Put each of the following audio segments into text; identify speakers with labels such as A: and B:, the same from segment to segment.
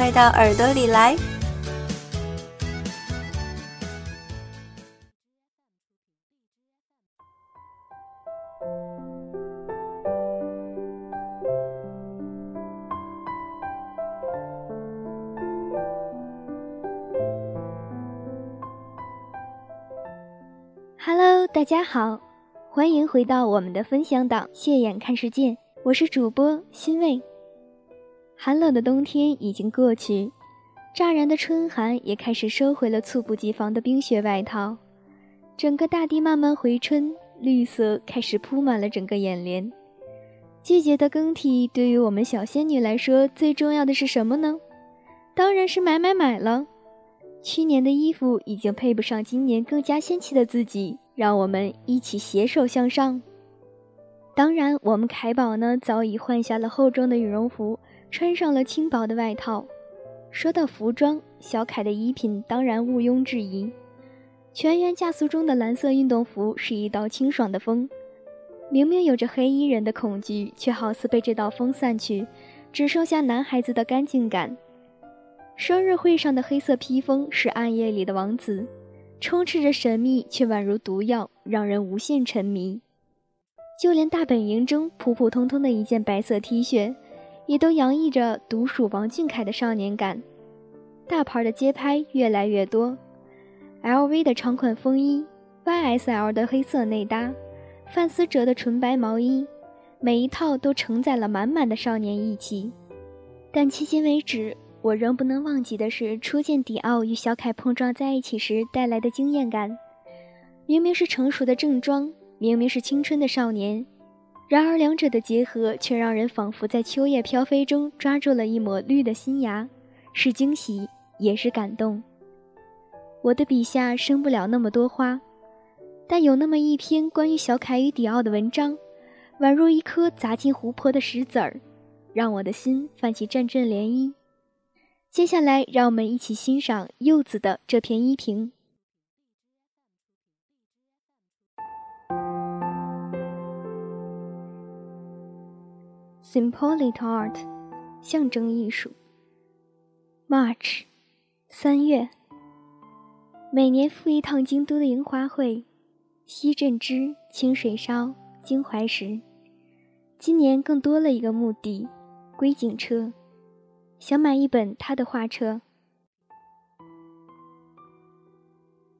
A: 快到耳朵里来
B: ！Hello，大家好，欢迎回到我们的分享档《谢眼看世界》，我是主播欣慰。寒冷的冬天已经过去，乍然的春寒也开始收回了猝不及防的冰雪外套，整个大地慢慢回春，绿色开始铺满了整个眼帘。季节的更替对于我们小仙女来说，最重要的是什么呢？当然是买买买了。去年的衣服已经配不上今年更加仙气的自己，让我们一起携手向上。当然，我们凯宝呢早已换下了厚重的羽绒服，穿上了轻薄的外套。说到服装，小凯的衣品当然毋庸置疑。全员加速中的蓝色运动服是一道清爽的风，明明有着黑衣人的恐惧，却好似被这道风散去，只剩下男孩子的干净感。生日会上的黑色披风是暗夜里的王子，充斥着神秘，却宛如毒药，让人无限沉迷。就连大本营中普普通通的一件白色 T 恤，也都洋溢着独属王俊凯的少年感。大牌的街拍越来越多，LV 的长款风衣，YSL 的黑色内搭，范思哲的纯白毛衣，每一套都承载了满满的少年意气。但迄今为止，我仍不能忘记的是初见迪奥与小凯碰撞在一起时带来的惊艳感。明明是成熟的正装，明明是青春的少年，然而两者的结合却让人仿佛在秋叶飘飞中抓住了一抹绿的新芽，是惊喜也是感动。我的笔下生不了那么多花，但有那么一篇关于小凯与迪奥的文章，宛若一颗砸进湖泊的石子儿，让我的心泛起阵阵涟漪。接下来，让我们一起欣赏柚子的这篇依评。Symbolic art，象征艺术。March，三月。每年赴一趟京都的樱花会，西镇之清水烧京怀石。今年更多了一个目的，龟井车。想买一本他的画册。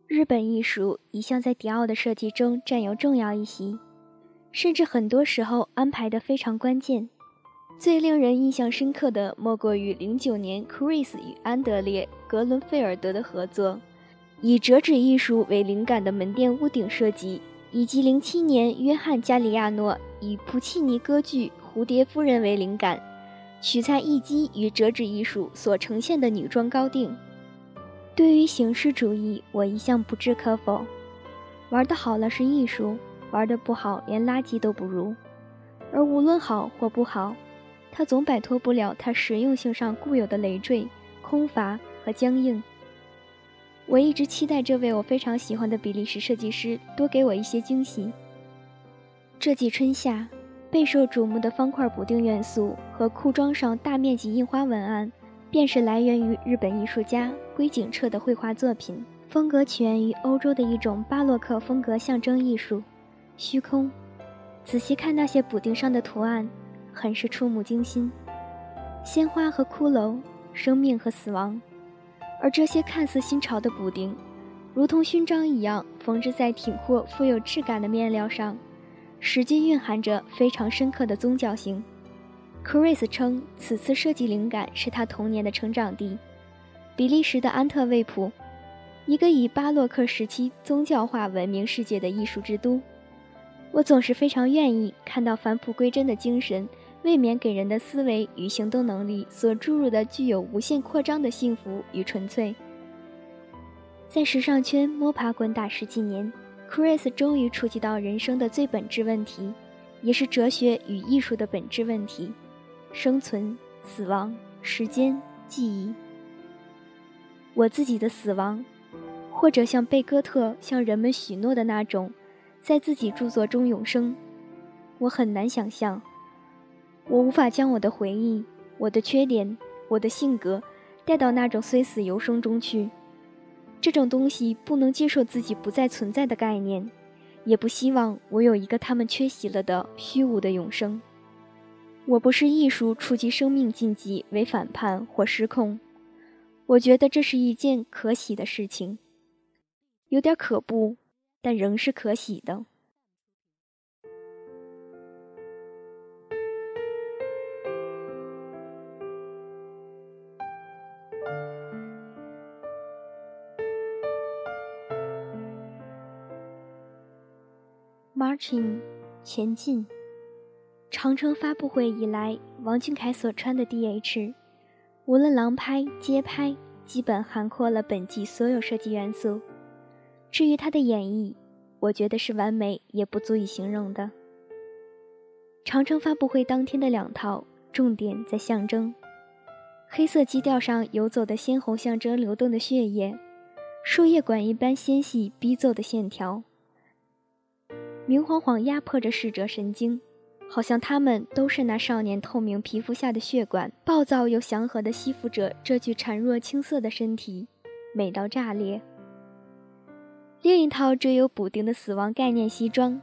B: 日本艺术一向在迪奥的设计中占有重要一席，甚至很多时候安排的非常关键。最令人印象深刻的莫过于零九年 Chris 与安德烈·格伦菲尔德的合作，以折纸艺术为灵感的门店屋顶设计，以及零七年约翰·加里亚诺以普契尼歌剧《蝴蝶夫人》为灵感。取材艺伎与折纸艺术所呈现的女装高定。对于形式主义，我一向不置可否。玩得好了是艺术，玩得不好连垃圾都不如。而无论好或不好，它总摆脱不了它实用性上固有的累赘、空乏和僵硬。我一直期待这位我非常喜欢的比利时设计师多给我一些惊喜。这季春夏。备受瞩目的方块补丁元素和裤装上大面积印花文案，便是来源于日本艺术家龟井彻的绘画作品。风格起源于欧洲的一种巴洛克风格象征艺术，虚空。仔细看那些补丁上的图案，很是触目惊心。鲜花和骷髅，生命和死亡。而这些看似新潮的补丁，如同勋章一样缝制在挺阔、富有质感的面料上。实际蕴含着非常深刻的宗教性。Chris 称，此次设计灵感是他童年的成长地——比利时的安特卫普，一个以巴洛克时期宗教化闻名世界的艺术之都。我总是非常愿意看到返璞归真的精神未免给人的思维与行动能力所注入的具有无限扩张的幸福与纯粹。在时尚圈摸爬滚打十几年，Chris 终于触及到人生的最本质问题，也是哲学与艺术的本质问题：生存、死亡、时间、记忆。我自己的死亡，或者像贝戈特向人们许诺的那种，在自己著作中永生，我很难想象。我无法将我的回忆、我的缺点、我的性格带到那种虽死犹生中去。这种东西不能接受自己不再存在的概念，也不希望我有一个他们缺席了的虚无的永生。我不是艺术触及生命禁忌为反叛或失控。我觉得这是一件可喜的事情，有点可怖，但仍是可喜的。前进。长城发布会以来，王俊凯所穿的 D.H。无论廊拍、街拍，基本涵括了本季所有设计元素。至于他的演绎，我觉得是完美也不足以形容的。长城发布会当天的两套，重点在象征：黑色基调上游走的鲜红，象征流动的血液；输液管一般纤细逼奏的线条，明晃晃压迫着视者神经。好像他们都是那少年透明皮肤下的血管，暴躁又祥和地吸附着这具孱弱青涩的身体，美到炸裂。另一套缀有补丁的死亡概念西装，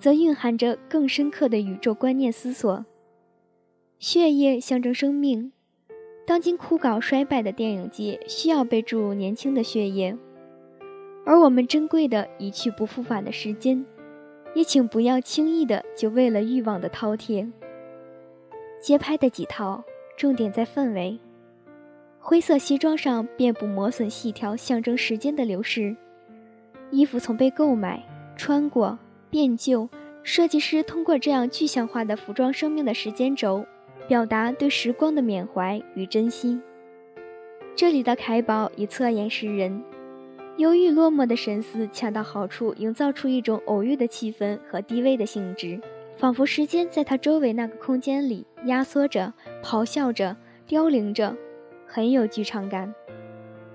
B: 则蕴含着更深刻的宇宙观念思索。血液象征生命，当今枯槁衰败的电影界需要被注入年轻的血液，而我们珍贵的一去不复返的时间。也请不要轻易的就为了欲望的饕餮。街拍的几套，重点在氛围。灰色西装上遍布磨损细条，象征时间的流逝。衣服从被购买、穿过、变旧，设计师通过这样具象化的服装生命的时间轴，表达对时光的缅怀与珍惜。这里的凯宝以侧颜示人。忧郁落寞的神思恰到好处，营造出一种偶遇的气氛和低微的性质，仿佛时间在他周围那个空间里压缩着、咆哮着、凋零着，很有剧场感。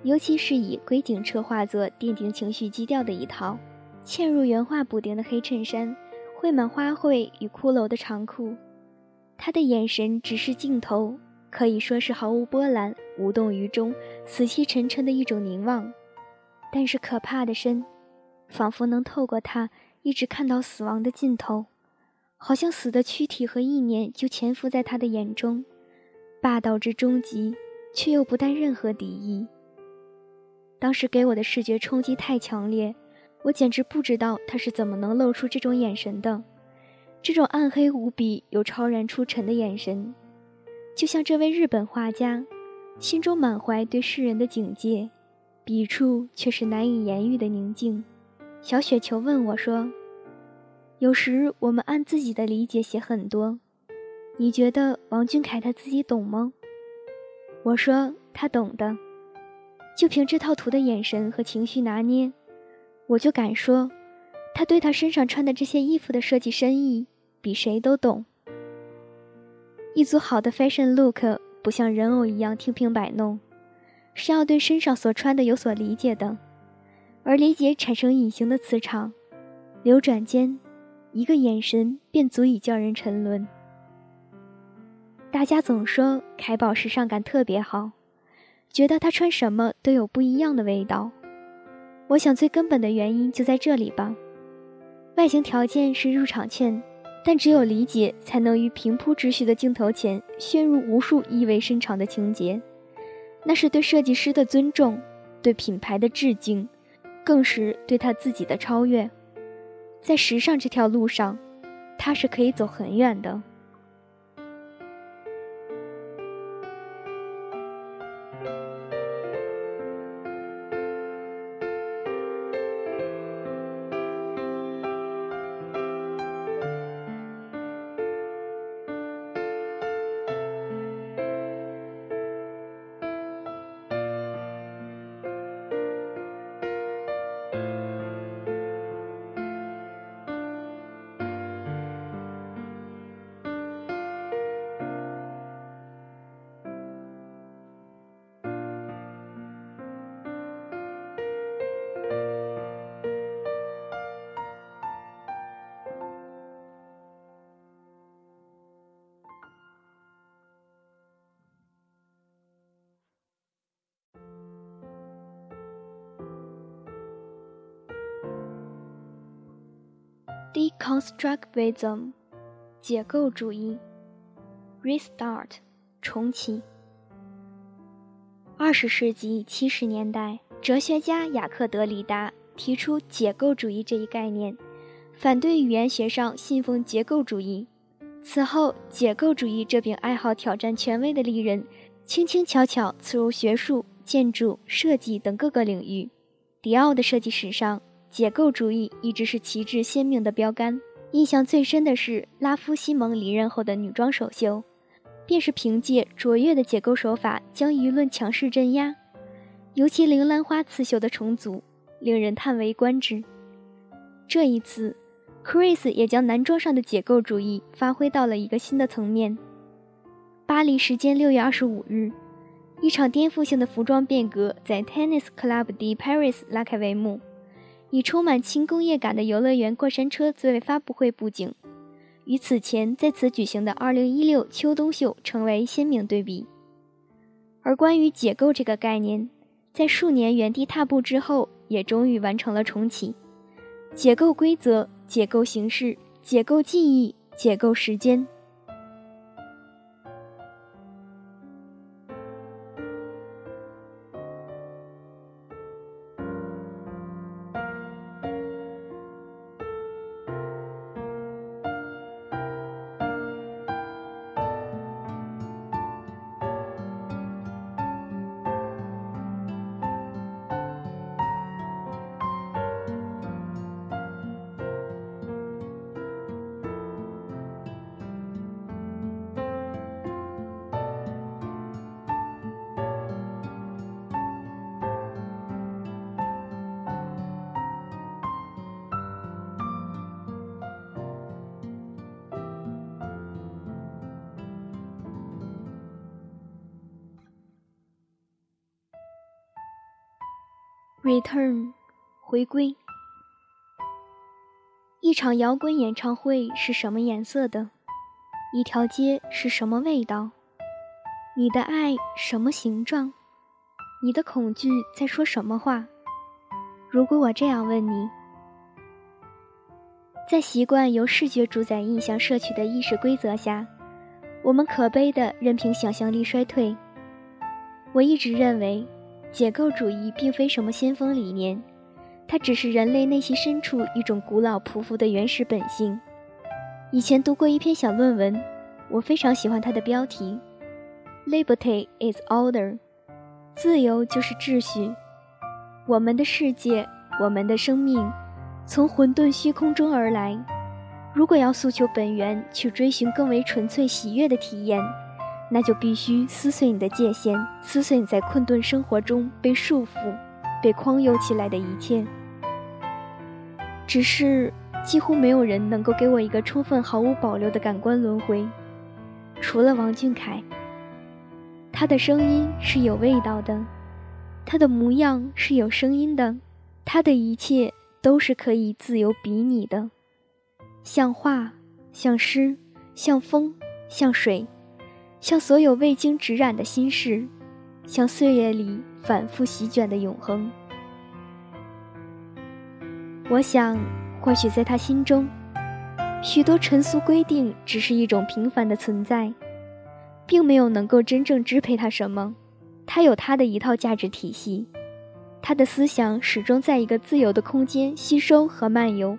B: 尤其是以龟顶车画作奠定情绪基调的一套，嵌入原画补丁的黑衬衫，绘满花卉与骷髅的长裤，他的眼神直视镜头，可以说是毫无波澜、无动于衷、死气沉沉的一种凝望。但是可怕的深，仿佛能透过它一直看到死亡的尽头，好像死的躯体和意念就潜伏在他的眼中，霸道之终极，却又不带任何敌意。当时给我的视觉冲击太强烈，我简直不知道他是怎么能露出这种眼神的，这种暗黑无比又超然出尘的眼神，就像这位日本画家，心中满怀对世人的警戒。笔触却是难以言喻的宁静。小雪球问我说：“有时我们按自己的理解写很多，你觉得王俊凯他自己懂吗？”我说：“他懂的，就凭这套图的眼神和情绪拿捏，我就敢说，他对他身上穿的这些衣服的设计深意，比谁都懂。一组好的 fashion look 不像人偶一样听凭摆弄。”是要对身上所穿的有所理解的，而理解产生隐形的磁场，流转间，一个眼神便足以叫人沉沦。大家总说凯宝时尚感特别好，觉得他穿什么都有不一样的味道。我想最根本的原因就在这里吧。外形条件是入场券，但只有理解才能于平铺直叙的镜头前陷入无数意味深长的情节。那是对设计师的尊重，对品牌的致敬，更是对他自己的超越。在时尚这条路上，他是可以走很远的。Deconstructivism，解构主义。Restart，重启。二十世纪七十年代，哲学家雅克·德里达提出解构主义这一概念，反对语言学上信奉结构主义。此后，解构主义这柄爱好挑战权威的利刃，轻轻巧巧刺入学术、建筑、设计等各个领域。迪奥的设计史上，解构主义一直是旗帜鲜明的标杆。印象最深的是拉夫西蒙离任后的女装首秀。便是凭借卓越的解构手法将舆论强势镇压，尤其铃兰花刺绣的重组令人叹为观止。这一次，Chris 也将男装上的解构主义发挥到了一个新的层面。巴黎时间六月二十五日，一场颠覆性的服装变革在 Tennis Club de Paris 拉开帷幕，以充满轻工业感的游乐园过山车作为发布会布景。与此前在此举行的2016秋冬秀成为鲜明对比。而关于解构这个概念，在数年原地踏步之后，也终于完成了重启。解构规则，解构形式，解构记忆，解构时间。Return，回归。一场摇滚演唱会是什么颜色的？一条街是什么味道？你的爱什么形状？你的恐惧在说什么话？如果我这样问你，在习惯由视觉主宰印象摄取的意识规则下，我们可悲的任凭想象力衰退。我一直认为。解构主义并非什么先锋理念，它只是人类内心深处一种古老匍匐的原始本性。以前读过一篇小论文，我非常喜欢它的标题：“Liberty is order”，自由就是秩序。我们的世界，我们的生命，从混沌虚空中而来。如果要诉求本源，去追寻更为纯粹喜悦的体验。那就必须撕碎你的界限，撕碎你在困顿生活中被束缚、被框囿起来的一切。只是几乎没有人能够给我一个充分、毫无保留的感官轮回，除了王俊凯。他的声音是有味道的，他的模样是有声音的，他的一切都是可以自由比拟的，像画，像诗，像风，像水。像所有未经指染的心事，像岁月里反复席卷的永恒。我想，或许在他心中，许多陈俗规定只是一种平凡的存在，并没有能够真正支配他什么。他有他的一套价值体系，他的思想始终在一个自由的空间吸收和漫游。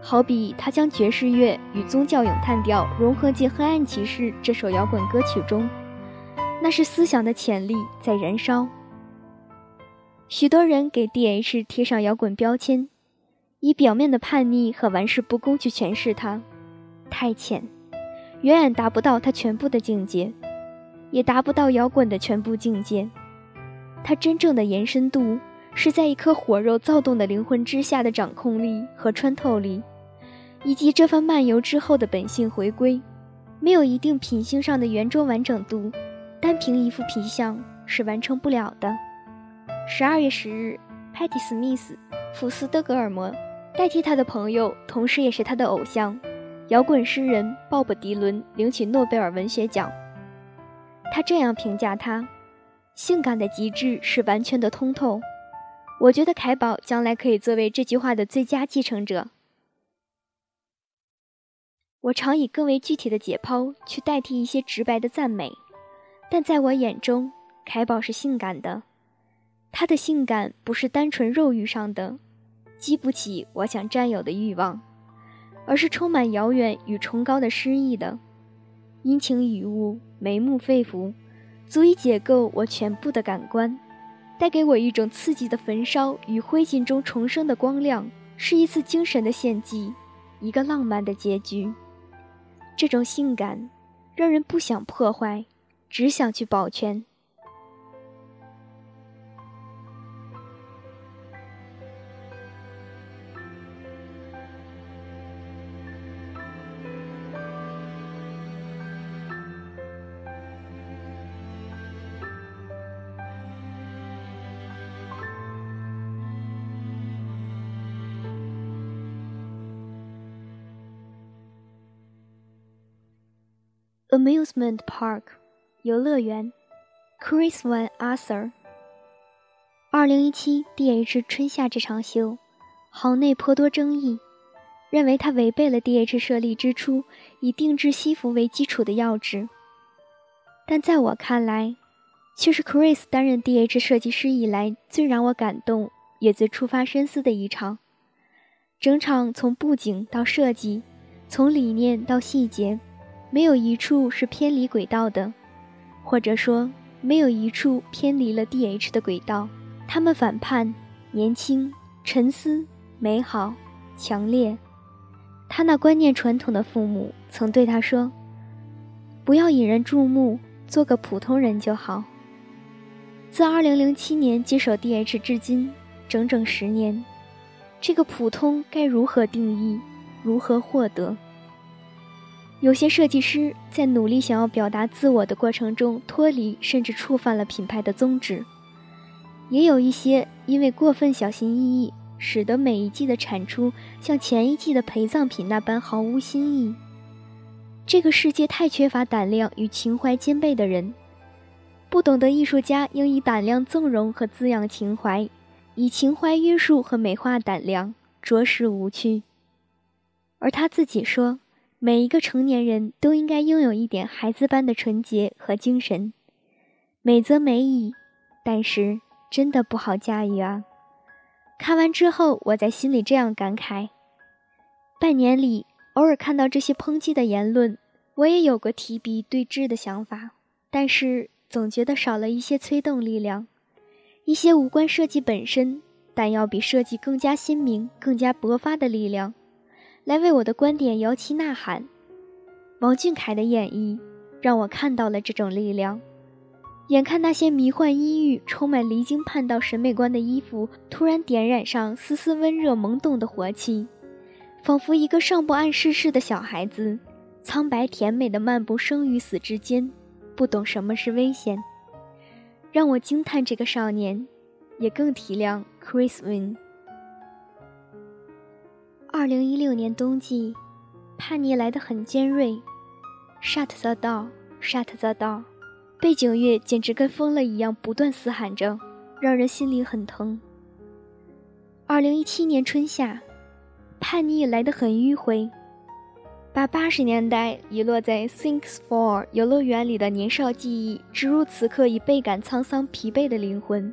B: 好比他将爵士乐与宗教咏叹调融合进《黑暗骑士》这首摇滚歌曲中，那是思想的潜力在燃烧。许多人给 D.H 贴上摇滚标签，以表面的叛逆和玩世不恭去诠释它，太浅，远远达不到他全部的境界，也达不到摇滚的全部境界。它真正的延伸度。是在一颗火热躁动的灵魂之下的掌控力和穿透力，以及这番漫游之后的本性回归，没有一定品性上的圆周完整度，单凭一副皮相是完成不了的。十二月十日，Patty Smith 福斯德格尔摩代替他的朋友，同时也是他的偶像，摇滚诗人鲍勃迪伦领取诺贝尔文学奖。他这样评价他：性感的极致是完全的通透。我觉得凯宝将来可以作为这句话的最佳继承者。我常以更为具体的解剖去代替一些直白的赞美，但在我眼中，凯宝是性感的。他的性感不是单纯肉欲上的，激不起我想占有的欲望，而是充满遥远与崇高的诗意的，阴晴雨雾，眉目肺腑，足以解构我全部的感官，带给我一种刺激的焚烧与灰烬中重生的光亮，是一次精神的献祭，一个浪漫的结局。这种性感，让人不想破坏，只想去保全。Amusement Park，游乐园，Chris Van Arthur。二零一七 D.H 春夏这场秀，行内颇多争议，认为他违背了 D.H 设立之初以定制西服为基础的要旨。但在我看来，却是 Chris 担任 D.H 设计师以来最让我感动，也最触发深思的一场。整场从布景到设计，从理念到细节。没有一处是偏离轨道的，或者说，没有一处偏离了 D.H 的轨道。他们反叛、年轻、沉思、美好、强烈。他那观念传统的父母曾对他说：“不要引人注目，做个普通人就好。”自2007年接手 D.H 至今，整整十年，这个普通该如何定义？如何获得？有些设计师在努力想要表达自我的过程中脱离，甚至触犯了品牌的宗旨；也有一些因为过分小心翼翼，使得每一季的产出像前一季的陪葬品那般毫无新意。这个世界太缺乏胆量与情怀兼备的人，不懂得艺术家应以胆量纵容和滋养情怀，以情怀约束和美化胆量，着实无趣。而他自己说。每一个成年人都应该拥有一点孩子般的纯洁和精神，美则美矣，但是真的不好驾驭啊！看完之后，我在心里这样感慨：半年里，偶尔看到这些抨击的言论，我也有过提笔对峙的想法，但是总觉得少了一些催动力量，一些无关设计本身，但要比设计更加鲜明、更加勃发的力量。来为我的观点摇旗呐喊。王俊凯的演绎让我看到了这种力量。眼看那些迷幻阴郁、充满离经叛道审美观的衣服，突然点染上丝丝温热萌动的活气，仿佛一个尚不谙世事的小孩子，苍白甜美的漫步生与死之间，不懂什么是危险，让我惊叹这个少年，也更体谅 Chris Win。二零一六年冬季，叛逆来得很尖锐。Shut the door! Shut the door! 背景乐简直跟疯了一样，不断嘶喊着，让人心里很疼。二零一七年春夏，叛逆来得很迂回，把八十年代遗落在 Thinks For 游乐园里的年少记忆植入此刻已倍感沧桑疲惫的灵魂，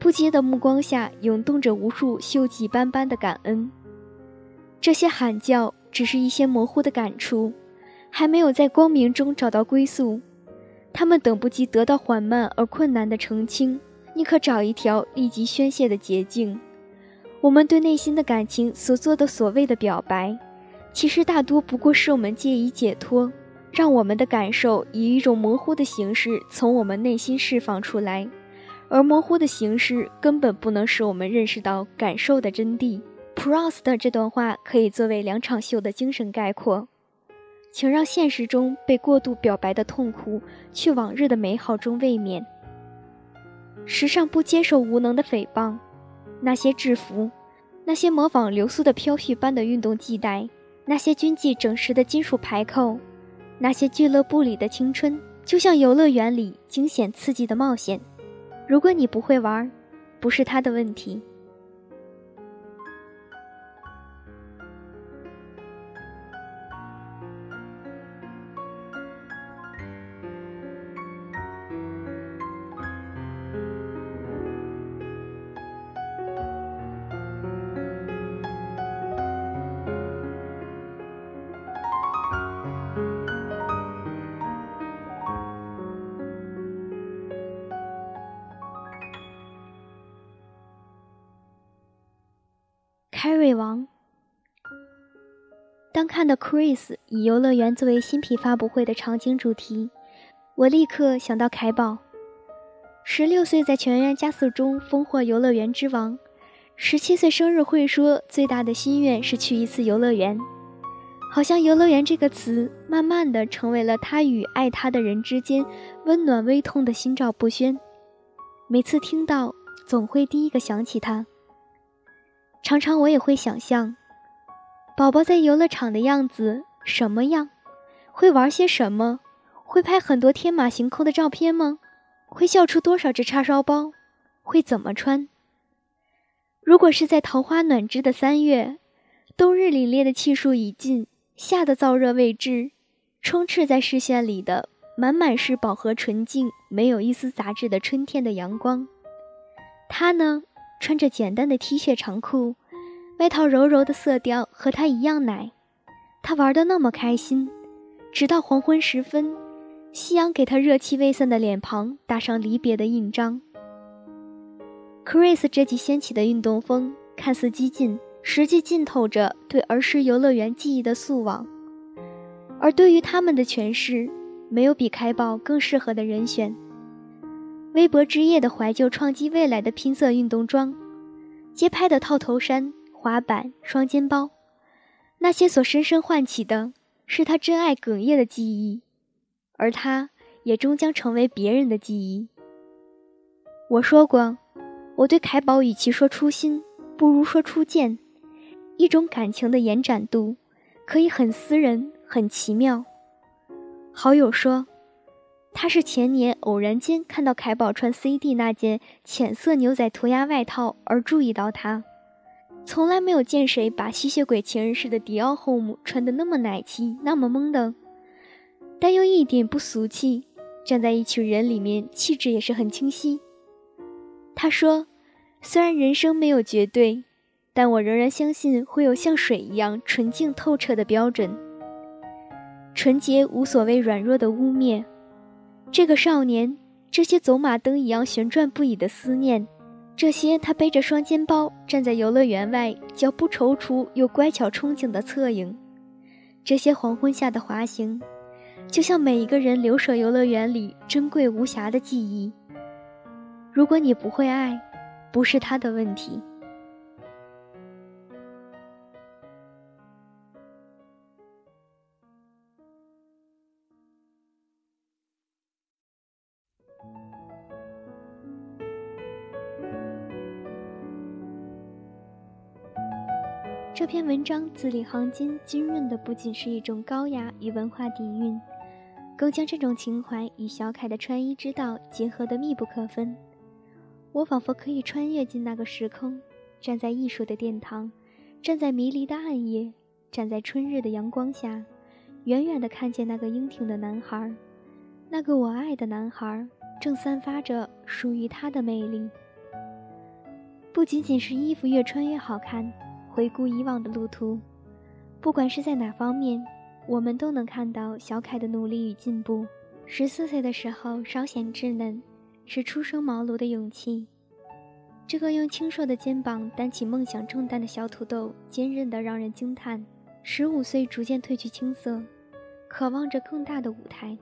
B: 不羁的目光下涌动着无数锈迹斑斑的感恩。这些喊叫只是一些模糊的感触，还没有在光明中找到归宿。他们等不及得到缓慢而困难的澄清，宁可找一条立即宣泄的捷径。我们对内心的感情所做的所谓的表白，其实大多不过是我们借以解脱，让我们的感受以一种模糊的形式从我们内心释放出来，而模糊的形式根本不能使我们认识到感受的真谛。Proust 的这段话可以作为两场秀的精神概括，请让现实中被过度表白的痛苦，去往日的美好中卫冕。时尚不接受无能的诽谤，那些制服，那些模仿流苏的飘絮般的运动系带，那些军纪整实的金属排扣，那些俱乐部里的青春，就像游乐园里惊险刺激的冒险。如果你不会玩，不是他的问题。凯瑞王。当看到 Chris 以游乐园作为新品发布会的场景主题，我立刻想到凯宝。十六岁在全员加速中封获游乐园之王，十七岁生日会说最大的心愿是去一次游乐园。好像“游乐园”这个词，慢慢的成为了他与爱他的人之间温暖微痛的心照不宣。每次听到，总会第一个想起他。常常我也会想象，宝宝在游乐场的样子什么样，会玩些什么，会拍很多天马行空的照片吗？会笑出多少只叉烧包？会怎么穿？如果是在桃花暖枝的三月，冬日凛冽的气数已尽。夏的燥热未至，充斥在视线里的满满是饱和纯净、没有一丝杂质的春天的阳光。他呢，穿着简单的 T 恤长裤，外套柔柔的色调和他一样奶。他玩得那么开心，直到黄昏时分，夕阳给他热气未散的脸庞打上离别的印章。Chris 这季掀起的运动风看似激进。实际浸透着对儿时游乐园记忆的素往，而对于他们的诠释，没有比开宝更适合的人选。微博之夜的怀旧创击未来的拼色运动装，街拍的套头衫、滑板、双肩包，那些所深深唤起的是他真爱哽咽的记忆，而他也终将成为别人的记忆。我说过，我对凯宝与其说初心，不如说初见。一种感情的延展度，可以很私人、很奇妙。好友说，他是前年偶然间看到凯宝穿 CD 那件浅色牛仔涂鸦外套而注意到他，从来没有见谁把吸血鬼情人似的迪奥 home 穿得那么奶气、那么萌的，但又一点不俗气，站在一群人里面，气质也是很清晰。他说，虽然人生没有绝对。但我仍然相信会有像水一样纯净透彻的标准，纯洁无所谓软弱的污蔑。这个少年，这些走马灯一样旋转不已的思念，这些他背着双肩包站在游乐园外脚步踌躇又乖巧憧憬的侧影，这些黄昏下的滑行，就像每一个人留守游乐园里珍贵无瑕的记忆。如果你不会爱，不是他的问题。文章字里行间浸润的不仅是一种高雅与文化底蕴，更将这种情怀与小凯的穿衣之道结合得密不可分。我仿佛可以穿越进那个时空，站在艺术的殿堂，站在迷离的暗夜，站在春日的阳光下，远远地看见那个英挺的男孩，那个我爱的男孩，正散发着属于他的魅力。不仅仅是衣服越穿越好看。回顾以往的路途，不管是在哪方面，我们都能看到小凯的努力与进步。十四岁的时候稍显稚嫩，是初生茅庐的勇气。这个用清瘦的肩膀担起梦想重担的小土豆，坚韧得让人惊叹。十五岁逐渐褪去青涩，渴望着更大的舞台。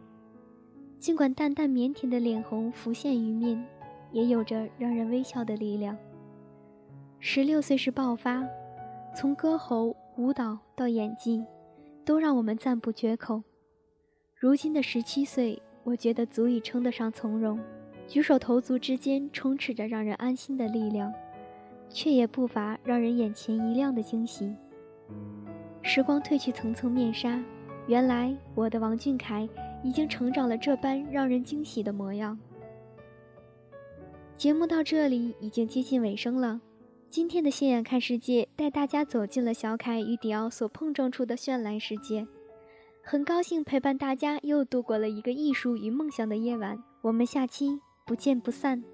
B: 尽管淡淡腼腆的脸红浮现于面，也有着让人微笑的力量。十六岁时爆发。从歌喉、舞蹈到演技，都让我们赞不绝口。如今的十七岁，我觉得足以称得上从容。举手投足之间，充斥着让人安心的力量，却也不乏让人眼前一亮的惊喜。时光褪去层层面纱，原来我的王俊凯已经成长了这般让人惊喜的模样。节目到这里已经接近尾声了。今天的《现眼看世界》带大家走进了小凯与迪奥所碰撞出的绚烂世界，很高兴陪伴大家又度过了一个艺术与梦想的夜晚。我们下期不见不散。